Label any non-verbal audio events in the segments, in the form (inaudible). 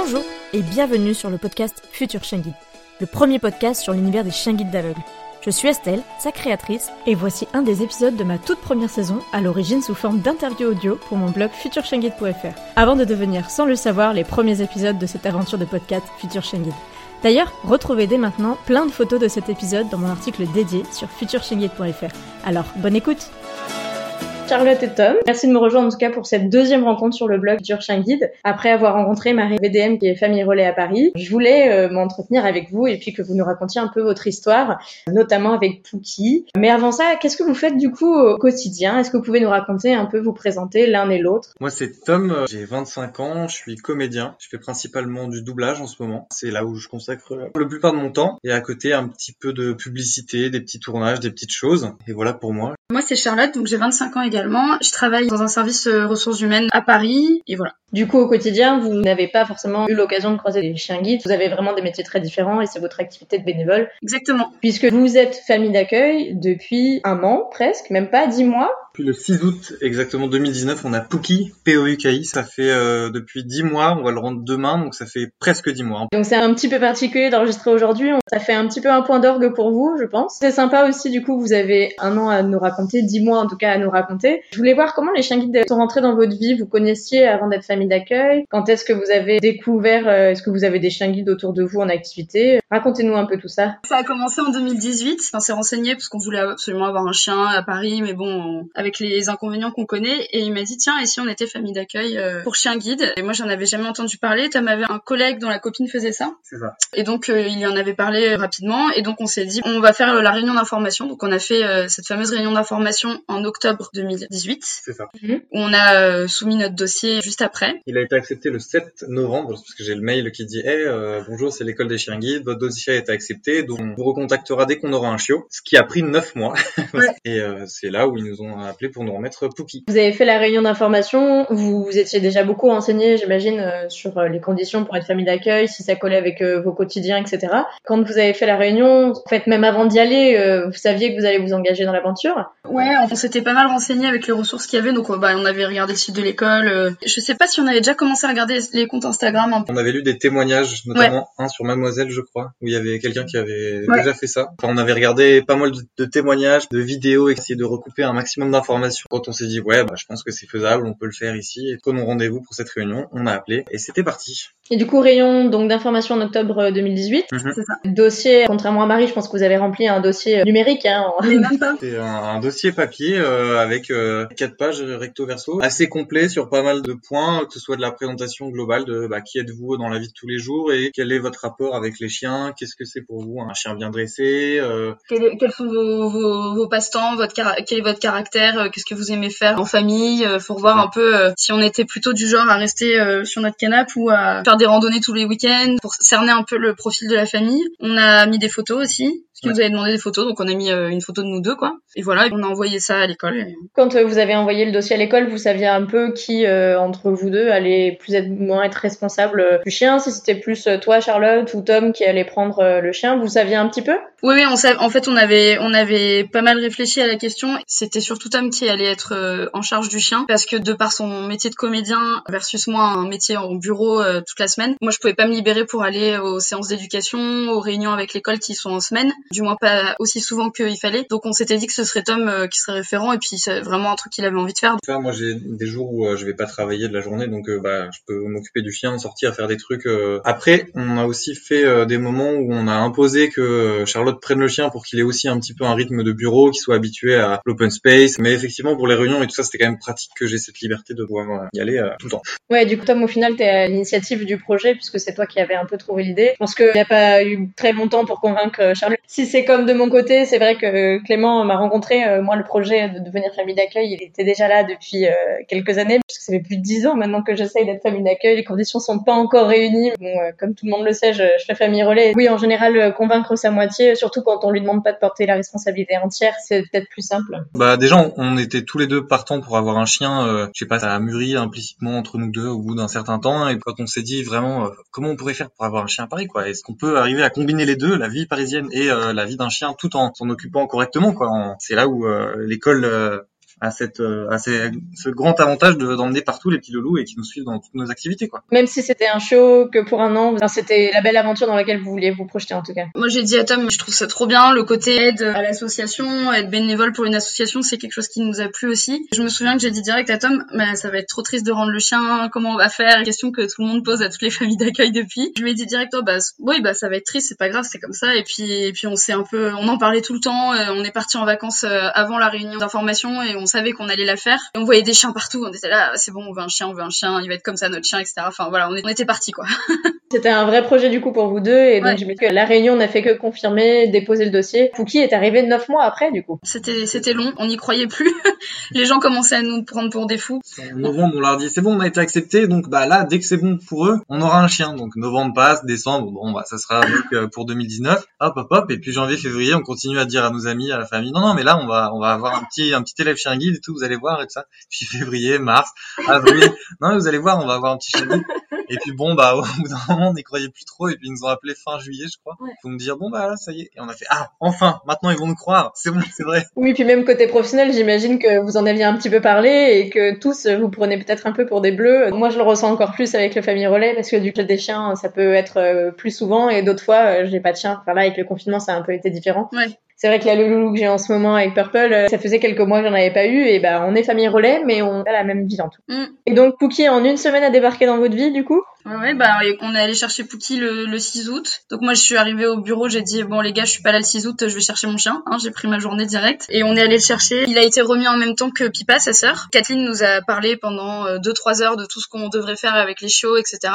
Bonjour et bienvenue sur le podcast Future Chien Guide, le premier podcast sur l'univers des chiens guides d'aveugles. Je suis Estelle, sa créatrice, et voici un des épisodes de ma toute première saison, à l'origine sous forme d'interview audio pour mon blog futurchienguide.fr, avant de devenir, sans le savoir, les premiers épisodes de cette aventure de podcast Future Chien. D'ailleurs, retrouvez dès maintenant plein de photos de cet épisode dans mon article dédié sur futurchienguide.fr. Alors, bonne écoute Charlotte et Tom. Merci de me rejoindre en tout cas pour cette deuxième rencontre sur le blog Dur Chien Guide. Après avoir rencontré Marie VDM qui est famille relais à Paris, je voulais euh, m'entretenir avec vous et puis que vous nous racontiez un peu votre histoire, notamment avec Pookie. Mais avant ça, qu'est-ce que vous faites du coup au quotidien? Est-ce que vous pouvez nous raconter un peu, vous présenter l'un et l'autre? Moi c'est Tom, euh, j'ai 25 ans, je suis comédien. Je fais principalement du doublage en ce moment. C'est là où je consacre le plupart de mon temps. Et à côté un petit peu de publicité, des petits tournages, des petites choses. Et voilà pour moi. Moi c'est Charlotte, donc j'ai 25 ans également je travaille dans un service euh, ressources humaines à Paris et voilà. Du coup, au quotidien, vous n'avez pas forcément eu l'occasion de croiser des chiens guides. Vous avez vraiment des métiers très différents et c'est votre activité de bénévole. Exactement. Puisque vous êtes famille d'accueil depuis un an, presque, même pas dix mois. Le 6 août exactement 2019, on a Pookie, P-O-U-K-I. Ça fait euh, depuis 10 mois, on va le rendre demain, donc ça fait presque 10 mois. Donc c'est un petit peu particulier d'enregistrer aujourd'hui. Ça fait un petit peu un point d'orgue pour vous, je pense. C'est sympa aussi, du coup, vous avez un an à nous raconter, 10 mois en tout cas à nous raconter. Je voulais voir comment les chiens guides sont rentrés dans votre vie. Vous connaissiez avant d'être famille d'accueil. Quand est-ce que vous avez découvert, euh, est-ce que vous avez des chiens guides autour de vous en activité? Racontez-nous un peu tout ça. Ça a commencé en 2018. On s'est renseigné parce qu'on voulait absolument avoir un chien à Paris, mais bon, avec avec les inconvénients qu'on connaît. Et il m'a dit, tiens, et si on était famille d'accueil euh, pour chien guide? Et moi, j'en avais jamais entendu parler. Tom avait un collègue dont la copine faisait ça. C'est ça. Et donc, euh, il y en avait parlé rapidement. Et donc, on s'est dit, on va faire la réunion d'information. Donc, on a fait euh, cette fameuse réunion d'information en octobre 2018. C'est ça. Où on a soumis notre dossier juste après. Il a été accepté le 7 novembre, parce que j'ai le mail qui dit, hey, bonjour, c'est l'école des chiens guides. Votre dossier a été accepté. Donc, on vous recontactera dès qu'on aura un chiot. Ce qui a pris neuf mois. (laughs) et c'est là où ils nous ont pour nous remettre Pookie. Vous avez fait la réunion d'information, vous, vous étiez déjà beaucoup renseigné, j'imagine, euh, sur euh, les conditions pour être famille d'accueil, si ça collait avec euh, vos quotidiens, etc. Quand vous avez fait la réunion, en fait, même avant d'y aller, vous saviez que vous allez vous engager dans l'aventure? Ouais, on s'était pas mal renseigné avec les ressources qu'il y avait, donc bah, on avait regardé le site de l'école. Je sais pas si on avait déjà commencé à regarder les comptes Instagram. Un peu. On avait lu des témoignages, notamment un sur Mademoiselle, je crois, où il y avait quelqu'un qui avait déjà fait ça. Enfin, on avait regardé pas mal de, de témoignages, de vidéos, essayé de recouper un maximum d'informations. Quand on s'est dit ouais, bah, je pense que c'est faisable, on peut le faire ici. Et prenons rendez-vous pour cette réunion. On a appelé et c'était parti. Et du coup, rayon donc d'information en octobre 2018. Euh, mhm. C'est ça. Dossier, contrairement à Marie, je pense que vous avez rempli un dossier euh, numérique. Hein, (laughs) C'est un, un, dossier papier euh, avec euh, quatre pages recto verso, assez complet sur pas mal de points, que ce soit de la présentation globale de bah, qui êtes-vous dans la vie de tous les jours et quel est votre rapport avec les chiens, qu'est-ce que c'est pour vous un chien bien dressé. Euh... Quel, quels sont vos, vos, vos passe-temps, votre quel est votre caractère, qu'est-ce que vous aimez faire en famille, faut voir un peu si on était plutôt du genre à rester sur notre canapé ou à faire des randonnées tous les week-ends pour cerner un peu le profil de la famille. On a mis des photos aussi parce qu'ils nous avaient demandé des photos, donc on a mis euh, une photo de nous deux, quoi. Et voilà, on a envoyé ça à l'école. Quand euh, vous avez envoyé le dossier à l'école, vous saviez un peu qui, euh, entre vous deux, allait plus être moins être responsable du chien, si c'était plus toi, Charlotte, ou Tom qui allait prendre le chien, vous saviez un petit peu? Oui, oui, on en fait, on avait, on avait pas mal réfléchi à la question. C'était surtout Tom qui allait être en charge du chien, parce que de par son métier de comédien versus moi, un métier en bureau toute la semaine, moi, je pouvais pas me libérer pour aller aux séances d'éducation, aux réunions avec l'école qui sont en semaine du moins pas aussi souvent qu'il fallait. Donc on s'était dit que ce serait Tom euh, qui serait référent et puis c'est vraiment un truc qu'il avait envie de faire. moi j'ai des jours où euh, je vais pas travailler de la journée donc euh, bah je peux m'occuper du chien, sortir, faire des trucs. Après on a aussi fait des moments où on a imposé que Charlotte Charlotte prenne le chien pour qu'il ait aussi un petit peu un rythme de bureau, qu'il soit habitué à l'open space. Mais effectivement, pour les réunions et tout ça, c'était quand même pratique que j'ai cette liberté de pouvoir y aller tout le temps. Ouais, du coup, Tom, au final, t'es à l'initiative du projet puisque c'est toi qui avais un peu trouvé l'idée. Je pense qu'il n'y a pas eu très longtemps pour convaincre Charlotte. Si c'est comme de mon côté, c'est vrai que Clément m'a rencontré. moi, le projet de devenir famille d'accueil, il était déjà là depuis quelques années puisque ça fait plus de dix ans maintenant que j'essaye d'être famille d'accueil. Les conditions sont pas encore réunies. Comme tout le monde le sait, je, je fais famille relais. Oui, en général, convaincre sa moitié, surtout quand on lui demande pas de porter la responsabilité entière, c'est peut-être plus simple. Bah déjà, on était tous les deux partants pour avoir un chien. Euh, je sais pas, ça a mûri implicitement entre nous deux au bout d'un certain temps. Et quand on s'est dit vraiment euh, comment on pourrait faire pour avoir un chien pareil, quoi? Est-ce qu'on peut arriver à combiner les deux, la vie parisienne et euh, la vie d'un chien, tout en s'en occupant correctement, quoi? C'est là où l'école à cette euh, à ce grand avantage de d'emmener partout les petits loulous et qui nous suivent dans toutes nos activités quoi. Même si c'était un show que pour un an, c'était la belle aventure dans laquelle vous vouliez vous projeter en tout cas. Moi j'ai dit à Tom, je trouve ça trop bien le côté aide à l'association, être bénévole pour une association, c'est quelque chose qui nous a plu aussi. Je me souviens que j'ai dit direct à Tom, mais ça va être trop triste de rendre le chien, comment on va faire Question que tout le monde pose à toutes les familles d'accueil depuis. Je lui ai dit direct, oh, bah oui bah ça va être triste, c'est pas grave, c'est comme ça. Et puis et puis on s'est un peu, on en parlait tout le temps. Euh, on est parti en vacances euh, avant la réunion d'information et on savait qu'on allait la faire on voyait des chiens partout. On était là, c'est bon, on veut un chien, on veut un chien, il va être comme ça notre chien, etc. Enfin voilà, on, était parti quoi. (laughs) C'était un vrai projet du coup pour vous deux et donc ouais. que la réunion n'a fait que confirmer, déposer le dossier. Fouki est arrivé neuf mois après du coup. C'était c'était long, on n'y croyait plus. (laughs) Les gens commençaient à nous prendre pour des fous. En novembre, on leur dit c'est bon, on a été accepté, donc bah là dès que c'est bon pour eux, on aura un chien. Donc novembre passe, décembre, bon bah ça sera euh, pour 2019. Hop hop hop et puis janvier, février, on continue à dire à nos amis, à la famille non non mais là on va on va avoir un petit un petit élève chien guide et tout, vous allez voir et tout ça. Puis (laughs) février, mars, avril, (laughs) non vous allez voir, on va avoir un petit chien guide. Et puis bon, bah (laughs) au bout d'un moment, on n'y croyait plus trop. Et puis ils nous ont appelé fin juillet, je crois, pour nous dire bon bah là, ça y est. Et on a fait ah enfin, maintenant ils vont nous croire. C'est bon, c'est vrai. Oui, puis même côté professionnel, j'imagine que vous en aviez un petit peu parlé et que tous vous prenez peut-être un peu pour des bleus. Moi, je le ressens encore plus avec le famille relais parce que du coup des chiens, ça peut être euh, plus souvent et d'autres fois, euh, j'ai pas de chien. Enfin là, avec le confinement, ça a un peu été différent. Ouais c'est vrai que le loulou que j'ai en ce moment avec Purple, euh, ça faisait quelques mois que j'en avais pas eu, et bah, on est famille relais, mais on a la même vie en tout. Mm. Et donc, Pookie, en une semaine, a débarqué dans votre vie, du coup? Ouais, bah, on est allé chercher Pookie le, le 6 août. Donc, moi, je suis arrivée au bureau, j'ai dit, bon, les gars, je suis pas là le 6 août, je vais chercher mon chien, hein, j'ai pris ma journée directe. Et on est allé le chercher. Il a été remis en même temps que Pipa, sa sœur. Kathleen nous a parlé pendant 2-3 euh, heures de tout ce qu'on devrait faire avec les chiots, etc.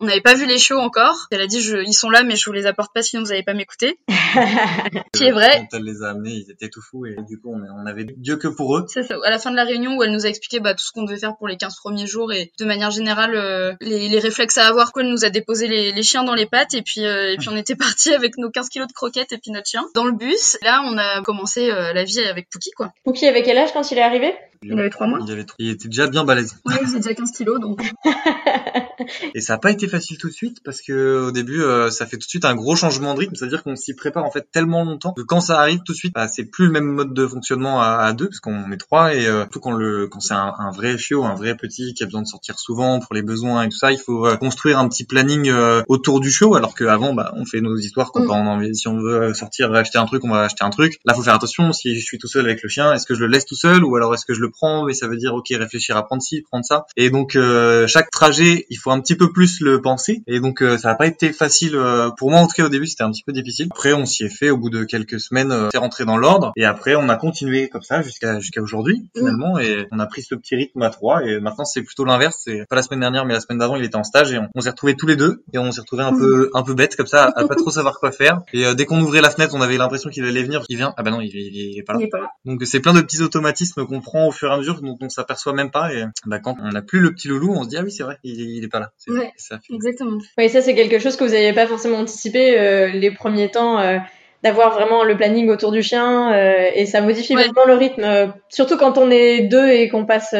On n'avait pas vu les shows encore. Elle a dit, je, ils sont là, mais je vous les apporte pas sinon vous n'allez pas m'écouter. (laughs) qui est vrai. Quand elle les a amenés, ils étaient tout fous et du coup, on, avait Dieu que pour eux. C'est ça. À la fin de la réunion où elle nous a expliqué bah, tout ce qu'on devait faire pour les 15 premiers jours et de manière générale, euh, les, les, réflexes à avoir, quoi, elle nous a déposé les, les chiens dans les pattes et puis, euh, et puis on était (laughs) parti avec nos 15 kilos de croquettes et puis notre chien dans le bus. Là, on a commencé euh, la vie avec Pookie, quoi. Pookie avait quel âge quand il est arrivé? Il avait 3 mois. Il, avait, il était déjà bien balèze. Ouais, il faisait déjà 15 kilos, donc. (laughs) et ça n'a pas été facile tout de suite parce que au début, euh, ça fait tout de suite un gros changement de rythme. C'est-à-dire qu'on s'y prépare en fait tellement longtemps que quand ça arrive tout de suite, bah, c'est plus le même mode de fonctionnement à, à deux parce qu'on est trois et euh, tout quand le quand c'est un, un, vrai chiot, un vrai petit qui a besoin de sortir souvent pour les besoins et tout ça, il faut euh, construire un petit planning euh, autour du chiot. Alors qu'avant, bah, on fait nos histoires quand mm. on a si on veut sortir acheter un truc, on va acheter un truc. Là, faut faire attention. Si je suis tout seul avec le chien, est-ce que je le laisse tout seul ou alors est-ce que je le prends Mais ça veut dire ok réfléchir à prendre ci, prendre ça. Et donc euh, chaque trajet, il faut un petit peu plus le penser. Et donc euh, ça n'a pas été facile euh, pour moi en tout cas au début, c'était un petit peu difficile. Après on s'y est fait au bout de quelques semaines, c'est rentré dans l'ordre. Et après on a continué comme ça jusqu'à jusqu'à aujourd'hui finalement. Et on a pris ce petit rythme à trois. Et maintenant c'est plutôt l'inverse. C'est pas la semaine dernière, mais la semaine d'avant il était en stage et on, s'est retrouvés tous les deux et on s'est retrouvés un peu un peu bête comme ça, à pas trop savoir quoi faire. Et dès qu'on ouvrait la fenêtre, on avait l'impression qu'il allait venir. Il vient. Ah bah non, il, il, est pas là. Il est pas là. Donc c'est plein de petits automatismes qu'on prend au fur et à mesure dont on s'aperçoit même pas et bah, quand on n'a plus le petit loulou, on se dit ah oui c'est vrai, il, il est pas là. Ouais, ça. Exactement. Oui, ça c'est quelque chose que vous n'aviez pas forcément anticipé euh, les premiers temps. Euh, d'avoir vraiment le planning autour du chien euh, et ça modifie vraiment le rythme surtout quand on est deux et qu'on passe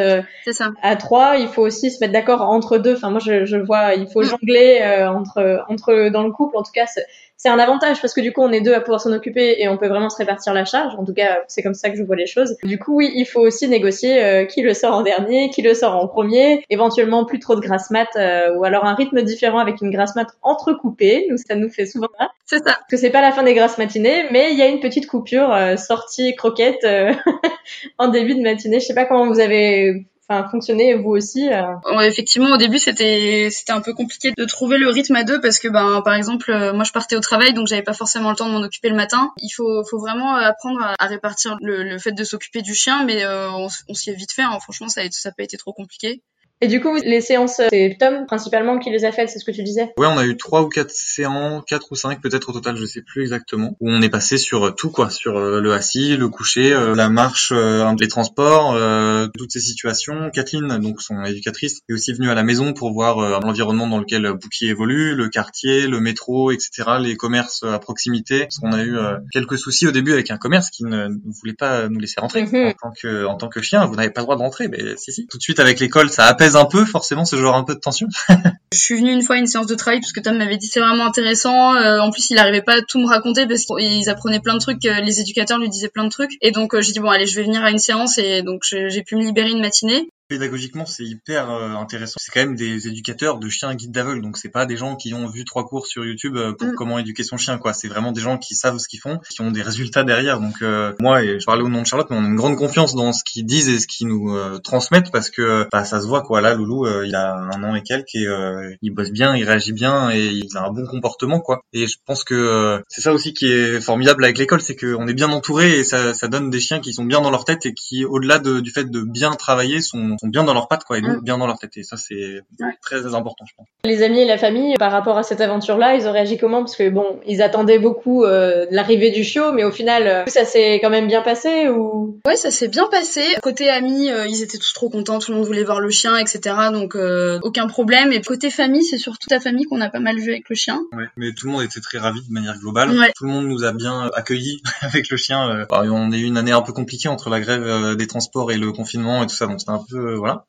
à trois il faut aussi se mettre d'accord entre deux enfin moi je, je vois il faut mm. jongler entre entre dans le couple en tout cas c'est un avantage parce que du coup on est deux à pouvoir s'en occuper et on peut vraiment se répartir la charge. En tout cas, c'est comme ça que je vois les choses. Du coup, oui, il faut aussi négocier euh, qui le sort en dernier, qui le sort en premier, éventuellement plus trop de grasse mat euh, ou alors un rythme différent avec une grasse mat entrecoupée. Nous, ça nous fait souvent ça. C'est ça. Parce que c'est pas la fin des grasses matinées, mais il y a une petite coupure euh, sortie croquette (laughs) en début de matinée. Je sais pas comment vous avez enfin fonctionner vous aussi Effectivement, au début c'était c'était un peu compliqué de trouver le rythme à deux parce que ben par exemple moi je partais au travail donc j'avais pas forcément le temps de m'en occuper le matin. Il faut faut vraiment apprendre à, répartir le, fait de s'occuper du chien, mais on, s'y est vite fait. Hein. Franchement, ça ça a pas été trop compliqué. Et du coup, les séances, c'est Tom principalement qui les a faites, c'est ce que tu disais? Ouais, on a eu trois ou quatre séances, quatre ou cinq peut-être au total, je sais plus exactement, où on est passé sur tout quoi, sur euh, le assis, le coucher, euh, la marche, euh, les transports, toutes ces situations. Kathleen, donc son éducatrice, est aussi venue à la maison pour voir l'environnement dans lequel Bouki évolue, le quartier, le métro, etc., les commerces à proximité. Parce qu'on a eu quelques soucis au début avec un commerce qui ne, voulait pas nous laisser rentrer mhm. en tant que en tant que chien. Vous n'avez pas le droit de rentrer, mais si si. Tout de suite avec l'école, ça un peu forcément ce genre un peu de tension. (laughs) je suis venue une fois à une séance de travail parce que Tom m'avait dit c'est vraiment intéressant. Euh, en plus, il arrivait pas à tout me raconter parce qu'ils apprenaient plein de trucs, euh, les éducateurs lui disaient plein de trucs. Et donc euh, j'ai dit bon allez, je vais venir à une séance et donc j'ai pu me libérer une matinée pédagogiquement c'est hyper euh, intéressant. C'est quand même des éducateurs de chiens guides d'aveugles, donc c'est pas des gens qui ont vu trois cours sur YouTube euh, pour mm. comment éduquer son chien quoi. C'est vraiment des gens qui savent ce qu'ils font, qui ont des résultats derrière. Donc euh, moi et je parlais au nom de Charlotte, mais on a une grande confiance dans ce qu'ils disent et ce qu'ils nous transmettent parce que bah, ça se voit quoi. Là Loulou il a un an et quelques et il bosse bien, il réagit bien et il a un bon comportement quoi. Et je pense que c'est ça aussi qui est formidable avec l'école, c'est qu'on est bien entouré et ça, ça donne des chiens qui sont bien dans leur tête et qui au-delà du fait de bien travailler sont bien dans leurs pattes, quoi, et mm. bien dans leur tête. Et ça, c'est très important, je pense. Les amis et la famille, par rapport à cette aventure-là, ils ont réagi comment? Parce que bon, ils attendaient beaucoup euh, l'arrivée du chiot, mais au final, euh, ça s'est quand même bien passé ou? Ouais, ça s'est bien passé. Côté amis, euh, ils étaient tous trop contents, tout le monde voulait voir le chien, etc. Donc aucun problème. Et côté famille, c'est surtout ta famille qu'on a pas mal vu avec le chien. Ouais, mais tout le monde était très ravi de manière globale. Tout le monde nous a bien accueillis (laughs) avec le chien. on a eu une année un peu compliquée entre la grève des transports et le confinement et tout ça, donc c'était un peu voilà.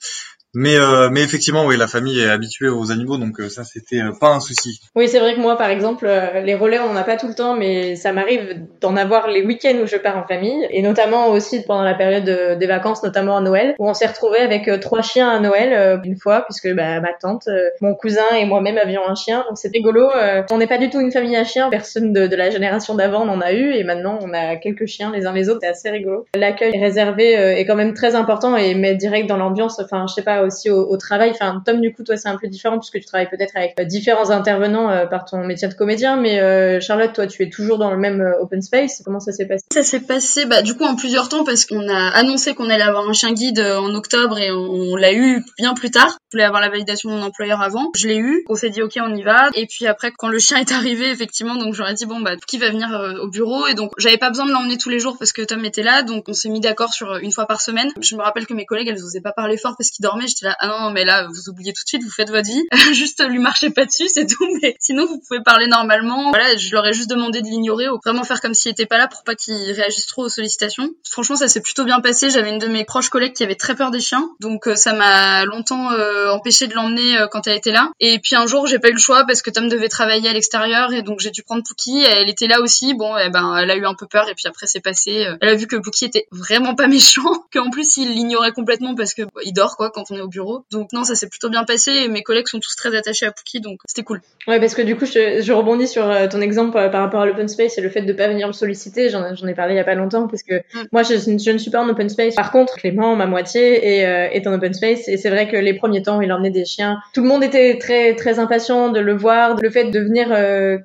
Mais euh, mais effectivement, oui, la famille est habituée aux animaux, donc euh, ça c'était euh, pas un souci. Oui, c'est vrai que moi, par exemple, les relais, on n'en a pas tout le temps, mais ça m'arrive d'en avoir les week-ends où je pars en famille, et notamment aussi pendant la période des vacances, notamment à Noël, où on s'est retrouvé avec trois chiens à Noël une fois, puisque bah, ma tante, mon cousin et moi-même avions un chien, donc c'était rigolo. on n'est pas du tout une famille à chiens, personne de, de la génération d'avant n'en a eu, et maintenant on a quelques chiens les uns les autres, c'est assez rigolo. L'accueil réservé est quand même très important et met direct dans l'ambiance. Enfin, je sais pas aussi au, travail. Enfin, Tom, du coup, toi, c'est un peu différent puisque tu travailles peut-être avec euh, différents intervenants euh, par ton métier de comédien. Mais euh, Charlotte, toi, tu es toujours dans le même open space. Comment ça s'est passé? Ça s'est passé, bah, du coup, en plusieurs temps parce qu'on a annoncé qu'on allait avoir un chien guide en octobre et on, l'a eu bien plus tard. Je voulais avoir la validation de mon employeur avant. Je l'ai eu. On s'est dit, ok, on y va. Et puis après, quand le chien est arrivé, effectivement, donc j'aurais dit, bon, bah, qui va venir au bureau? Et donc, j'avais pas besoin de l'emmener tous les jours parce que Tom était là. Donc, on s'est mis d'accord sur une fois par semaine. Je me rappelle que mes collègues, elles osaient pas parler fort parce qu'ils dormaient. J'étais là, ah non, mais là, vous oubliez tout de suite, vous faites votre vie. (laughs) juste lui marchez pas dessus, c'est tout. Mais sinon, vous pouvez parler normalement. Voilà, je leur ai juste demandé de l'ignorer ou vraiment faire comme s'il était pas là pour pas qu'il réagisse trop aux sollicitations. Franchement, ça s'est plutôt bien passé. J'avais une de mes proches collègues qui avait très peur des chiens. Donc, euh, ça m'a longtemps euh, empêché de l'emmener euh, quand elle était là. Et puis un jour, j'ai pas eu le choix parce que Tom devait travailler à l'extérieur et donc j'ai dû prendre Pookie. Elle était là aussi. Bon, eh ben, elle a eu un peu peur et puis après, c'est passé. Elle a vu que Pookie était vraiment pas méchant, (laughs) qu'en plus, il l'ignorait complètement parce que bah, il dort quoi quand on au bureau. Donc non, ça s'est plutôt bien passé et mes collègues sont tous très attachés à Pookie, donc c'était cool. Ouais, parce que du coup, je, je rebondis sur euh, ton exemple euh, par rapport à l'open space et le fait de pas venir me solliciter. J'en ai parlé il y a pas longtemps parce que mm. moi, je, je, ne suis pas en open space. Par contre, Clément, ma moitié, est, euh, est en open space et c'est vrai que les premiers temps, il emmenait des chiens. Tout le monde était très très impatient de le voir. Le fait de venir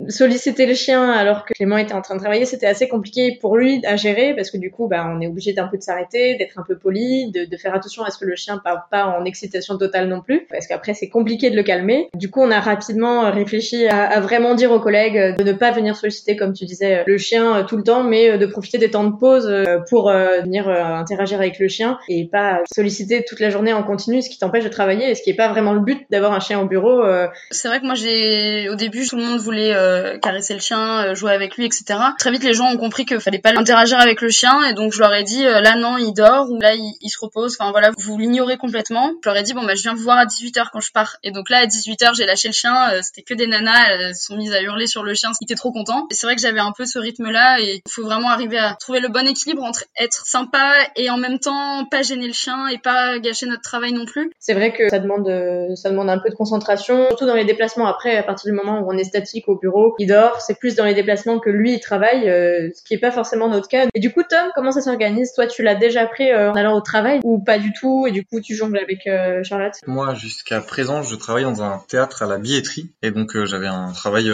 solliciter le chien alors que Clément était en train de travailler, c'était assez compliqué pour lui à gérer parce que du coup, bah, on est obligé d'un peu de s'arrêter, d'être un peu poli, de, de faire attention à ce que le chien part pas en excitation totale non plus parce qu'après c'est compliqué de le calmer. Du coup, on a rapidement euh, réfléchi à, vraiment dire aux collègues euh, de ne pas venir solliciter, comme tu disais, le chien euh, tout le temps, mais de profiter des temps de pause pour venir interagir avec le chien et pas solliciter toute la journée en continu, ce qui t'empêche de travailler et ce qui est pas vraiment le but d'avoir un chien au bureau. C'est vrai que moi, j'ai au début, tout le monde voulait caresser le chien, jouer avec lui, etc. Très vite, les gens ont compris qu'il fallait pas interagir avec le chien et donc je leur ai dit là non, il dort ou là il, il se repose. Enfin voilà, vous l'ignorez complètement je leur ai dit bon bah je viens vous voir à 18h quand je pars. Et donc là à 18h j'ai lâché le chien, euh, c'était que des nanas, elles sont mises à hurler sur le chien, ils étaient trop contents. Et c'est vrai que j'avais un peu ce rythme là et il faut vraiment arriver à trouver le bon équilibre entre être sympa et en même temps pas gêner le chien et pas gâcher notre travail non plus. C'est vrai que ça demande euh, ça demande un peu de concentration, surtout dans les déplacements. Après à partir du moment où on est statique au bureau, il dort, c'est plus dans les déplacements que lui il travaille, euh, ce qui est pas forcément notre cas. Et du coup Tom, comment ça s'organise? Toi tu l'as déjà pris en allant au travail ou pas du tout? Et du coup tu jongles avec Charlotte? Moi jusqu'à présent je travaille dans un théâtre à la billetterie et donc j'avais un travail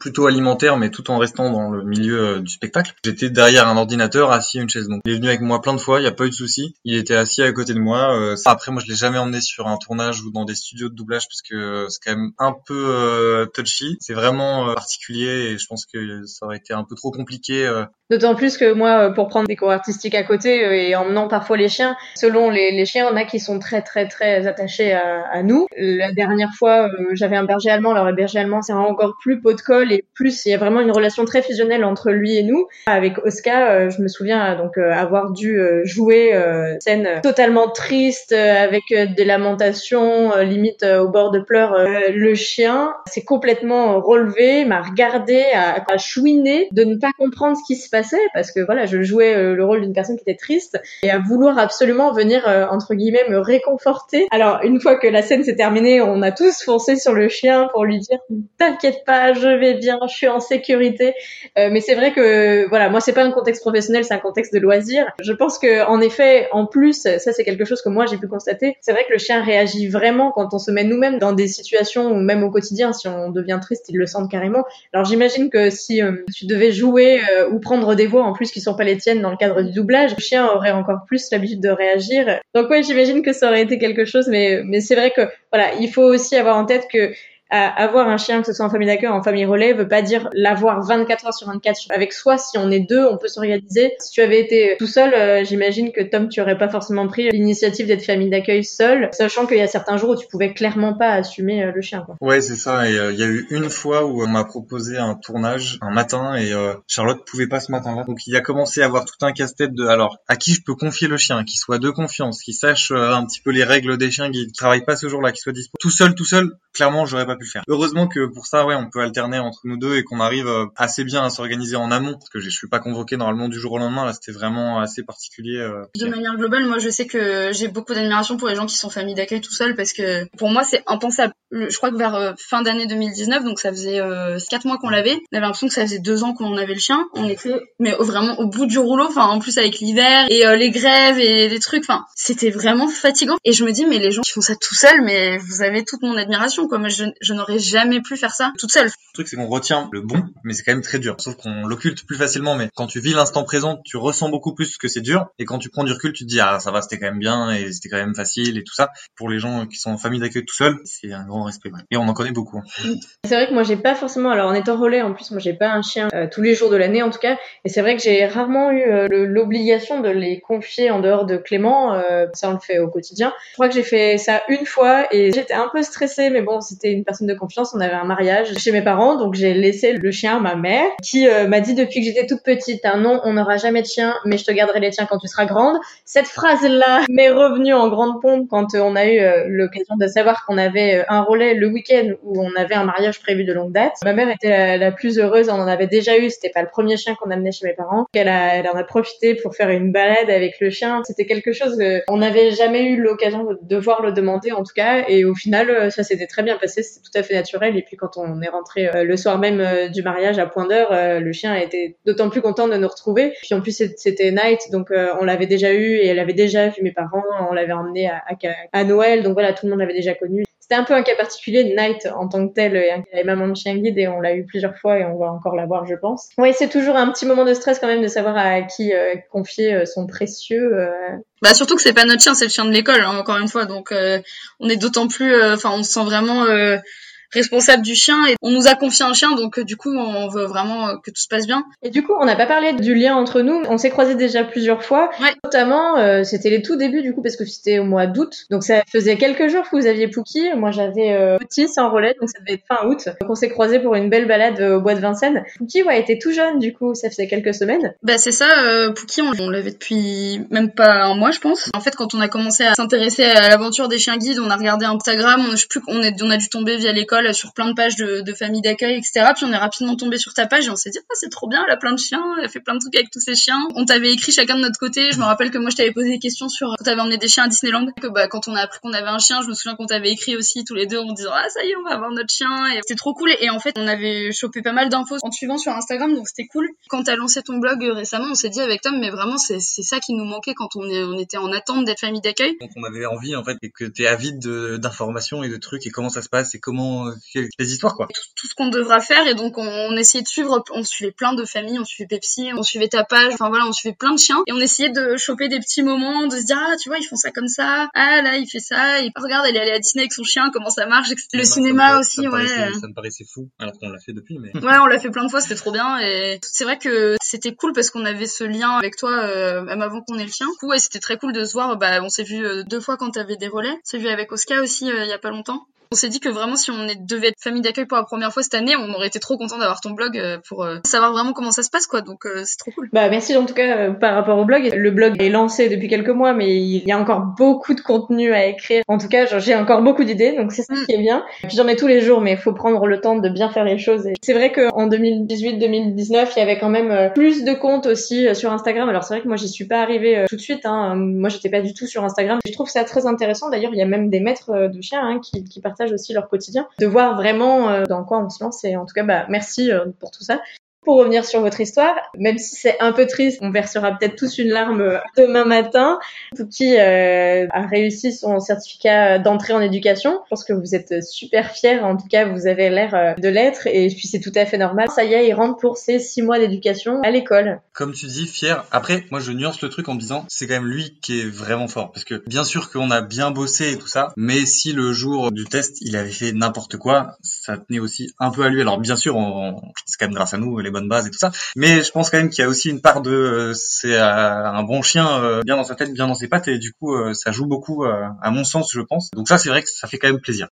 plutôt alimentaire mais tout en restant dans le milieu du spectacle. J'étais derrière un ordinateur assis à une chaise. Donc il est venu avec moi plein de fois, il n'y a pas eu de souci. Il était assis à côté de moi. Euh, après moi je l'ai jamais emmené sur un tournage ou dans des studios de doublage parce que c'est quand même un peu euh, touchy. C'est vraiment euh, particulier et je pense que ça aurait été un peu trop compliqué D'autant plus que moi, pour prendre des cours artistiques à côté et emmenant parfois les chiens, selon les, chiens, on a qui sont très très très attachés à, nous. La dernière fois, j'avais un berger allemand. Alors le berger allemand, c'est encore plus pot de colle et plus il y a vraiment une relation très fusionnelle entre lui et nous. Avec Oscar, je me souviens donc avoir dû jouer scène totalement triste avec des lamentations, limite au bord de pleurs. le chien s'est complètement relevé, m'a regardé, a, a chouiné de ne pas comprendre ce qui se passait parce que voilà, je jouais le rôle d'une personne qui était triste et à vouloir absolument venir entre guillemets me réconforter. Alors une fois que la scène s'est terminée, on a tous foncé sur le chien pour lui dire t'inquiète pas, je vais bien, je suis en sécurité. mais c'est vrai que voilà, moi c'est pas un contexte professionnel, c'est un contexte de loisir. Je pense que en effet, en plus, ça c'est quelque chose que moi j'ai pu constater. C'est vrai que le chien réagit vraiment quand on se met nous-mêmes dans des situations ou même au quotidien, si on devient triste, il le sent carrément. Alors j'imagine que si euh, tu devais jouer euh, ou prendre des voix en plus qui sont pas les tiennes dans le cadre du doublage, le chien aurait encore plus l'habitude de réagir. Donc ouais, j'imagine que ça aurait été quelque chose, mais mais c'est vrai que voilà, il faut aussi avoir en tête que avoir un chien, que ce soit en famille d'accueil ou en famille relais, veut pas dire l'avoir 24 heures sur 24 avec soi. Si on est deux, on peut s'organiser. Si tu avais été tout seul, euh, j'imagine que Tom, tu aurais pas forcément pris l'initiative d'être famille d'accueil seul, sachant qu'il y a certains jours où tu pouvais clairement pas assumer euh, le chien. Quoi. Ouais, c'est ça. Et euh, il y a eu une fois où on m'a proposé un tournage un matin et Charlotte pouvait pas ce matin-là. Donc il a commencé à avoir tout un casse-tête de alors à qui je peux confier le chien, qui soit de confiance, qui sache un petit peu les règles des chiens, qui travaille pas ce jour-là, qui soit dispo. Tout seul, tout seul, clairement, j'aurais pas pu le faire. Heureusement que pour ça, ouais, on peut alterner entre nous deux et qu'on arrive euh, assez bien à s'organiser en amont. Parce que je suis pas convoqué normalement du jour au lendemain. Là, c'était vraiment assez particulier. Euh, de manière globale, moi, je sais que j'ai beaucoup d'admiration pour les gens qui sont famille d'accueil tout seuls parce que pour moi, c'est impensable. Je crois que vers euh, fin d'année 2019, donc ça faisait quatre mois qu'on l'avait. On avait l'impression que ça faisait deux ans qu'on avait le chien. On était, mais vraiment au bout du rouleau. Enfin, en plus avec l'hiver et les grèves et des trucs. Enfin, c'était vraiment fatigant. Et je me dis, mais les gens qui font ça tout seuls, mais vous avez toute mon admiration. Je, je n'aurais jamais pu faire ça toute seule. Le truc, c'est qu'on retient le bon, mais c'est quand même très dur. Sauf qu'on l'occulte plus facilement, mais quand tu vis l'instant présent, tu ressens beaucoup plus que c'est dur. Et quand tu prends du recul, tu te dis, ah, ça va, c'était quand même bien, et c'était quand même facile, et tout ça. Pour les gens qui sont en famille d'accueil tout seuls, c'est un grand respect. Et on en connaît beaucoup. C'est vrai que moi, j'ai pas forcément, alors en étant relais, en plus, moi, j'ai pas un chien euh, tous les jours de l'année, en tout cas. Et c'est vrai que j'ai rarement eu euh, l'obligation de les confier en dehors de Clément. Euh, ça, on le fait au quotidien. Je crois que j'ai fait ça une fois, et j'étais un peu stressée, mais bon, c'était une personne de confiance. On avait un mariage chez mes parents, donc j'ai laissé le chien à ma mère, qui euh, m'a dit depuis que j'étais toute petite, un non, on n'aura jamais de chien, mais je te garderai les tiens quand tu seras grande. Cette phrase-là (laughs) m'est revenue en grande pompe quand euh, on a eu euh, l'occasion de savoir qu'on avait un relais le week-end où on avait un mariage prévu de longue date. Ma mère était la, plus heureuse, on en avait déjà eu, c'était pas le premier chien qu'on amenait chez mes parents. Elle, a, elle en a profité pour faire une balade avec le chien. C'était quelque chose on n'avait jamais eu l'occasion de devoir le demander en tout cas, et au final ça s'était très bien passé, tout à fait naturel. Et puis quand on est rentré euh, le soir même euh, du mariage à point d'heure, euh, le chien était d'autant plus content de nous retrouver. Puis en plus c'était Night, donc on l'avait déjà eu et elle avait déjà vu mes parents, on l'avait emmené à, à, Noël, donc voilà, tout le monde l'avait déjà connu. C'était un peu un cas particulier de Night en tant que tel. Elle avait maman de chien guide et on l'a eu plusieurs fois et on va encore l'avoir, je pense. Oui, c'est toujours un petit moment de stress quand même de savoir à qui confier son précieux. Bah surtout que c'est pas notre chien, c'est le chien de l'école, hein, encore une fois. Donc on est d'autant plus, enfin on se sent vraiment responsable du chien et on nous a confié un chien, donc du coup on veut vraiment que tout se passe bien. Et du coup, on n'a pas parlé du lien entre nous. On s'est croisés déjà plusieurs fois, notamment c'était les tout débuts du coup parce que c'était au mois d'août, donc ça faisait quelques jours que vous aviez Pookie. Moi j'avais petit sans relais, donc ça devait être fin août. Donc on s'est croisés pour une belle balade au bois de Vincennes. Pookie ouais était tout jeune du coup, ça faisait quelques semaines. Bah c'est ça, euh, Pookie on, l'avait depuis même pas un mois je pense. En fait quand on a commencé à s'intéresser à l'aventure des chiens guides, on a regardé Instagram, on, je sais plus est, on a dû tomber via l'école sur plein de pages de, de familles d'accueil etc. Puis on est rapidement tombé sur ta page et on s'est dit ah c'est trop bien, elle a plein de chiens, elle a fait plein de trucs avec tous ses chiens. On t'avait écrit chacun de notre côté. Je me rappelle que moi je t'avais posé des questions sur quand t'avais emmené des chiens à Disneyland. Que bah quand on a appris qu'on avait un chien, je me souviens qu'on t'avait écrit aussi tous les deux en disant ah ça y est on va avoir notre chien et c'était trop cool et en fait on avait chopé pas mal d'infos en te suivant sur Instagram donc c'était cool. Quand t'as lancé ton blog euh, récemment, on s'est dit avec Tom mais vraiment c'est ça qui nous manquait quand on, est, on était en attente d'être famille d'accueil. Donc on avait envie en fait et que t'es avide d'informations et de trucs et comment ça se passe et comment les histoires quoi. Tout, ce qu'on devra faire et donc on, essayait de suivre, on suivait plein de familles, on suivait Pepsi, on suivait ta page, enfin voilà on suivait plein de chiens et on essayait de choper des petits moments, de se dire ah tu vois ils font ça comme ça, ah là il fait ça, et regarde elle est allée à Disney avec son chien, comment ça marche, le cinéma aussi ouais. ça me paraissait fou alors qu'on l'a fait depuis mais. Ouais on l'a fait plein de fois c'était trop bien et c'est vrai que c'était cool parce qu'on avait ce lien avec toi euh, même avant qu'on ait le chien. Du coup ouais c'était très cool de se voir, bah on s'est vu euh, deux fois quand t'avais des relais, on s'est vu avec Oscar aussi euh, il y a pas longtemps. On s'est dit que vraiment, si on devait être famille d'accueil pour la première fois cette année, on aurait été trop content d'avoir ton blog euh, pour euh, savoir vraiment comment ça se passe, quoi. Donc euh, c'est trop cool. Bah merci en tout cas par rapport au blog. Le blog est lancé depuis quelques mois, mais il y a encore beaucoup de contenu à écrire. En tout cas, j'ai encore beaucoup d'idées, donc c'est ça mm. qui est bien. Puis j'en ai tous les jours, mais il faut prendre le temps de bien faire les choses. C'est vrai qu'en 2018-2019, il y avait quand même plus de comptes aussi sur Instagram. Alors c'est vrai que moi j'y suis pas arrivée tout de suite. Hein. Moi j'étais pas du tout sur Instagram. Je trouve ça très intéressant. D'ailleurs, il y a même des maîtres de chiens hein, qui, qui aussi leur quotidien de voir vraiment euh, dans quoi on se lance. Et en tout cas, bah, merci euh, pour tout ça. Pour revenir sur votre histoire, même si c'est un peu triste, on versera peut-être tous une larme euh, demain matin. Pouki euh, a réussi son certificat d'entrée en éducation. Je pense que vous êtes super fiers. En tout cas, vous avez l'air euh, de l'être. Et puis c'est tout à fait normal. Ça y est, il rentre pour ses six mois d'éducation à l'école. Comme tu dis, fier. Après, moi, je nuance le truc en me disant, c'est quand même lui qui est vraiment fort. Parce que bien sûr qu'on a bien bossé et tout ça, mais si le jour du test, il avait fait n'importe quoi, ça tenait aussi un peu à lui. Alors bien sûr, c'est quand même grâce à nous, les bonne base et tout ça. Mais je pense quand même qu'il y a aussi une part de euh, c'est euh, un bon chien euh, bien dans sa tête, bien dans ses pattes et du coup ça joue beaucoup à mon sens je pense. Donc ça c'est vrai que ça fait quand même plaisir.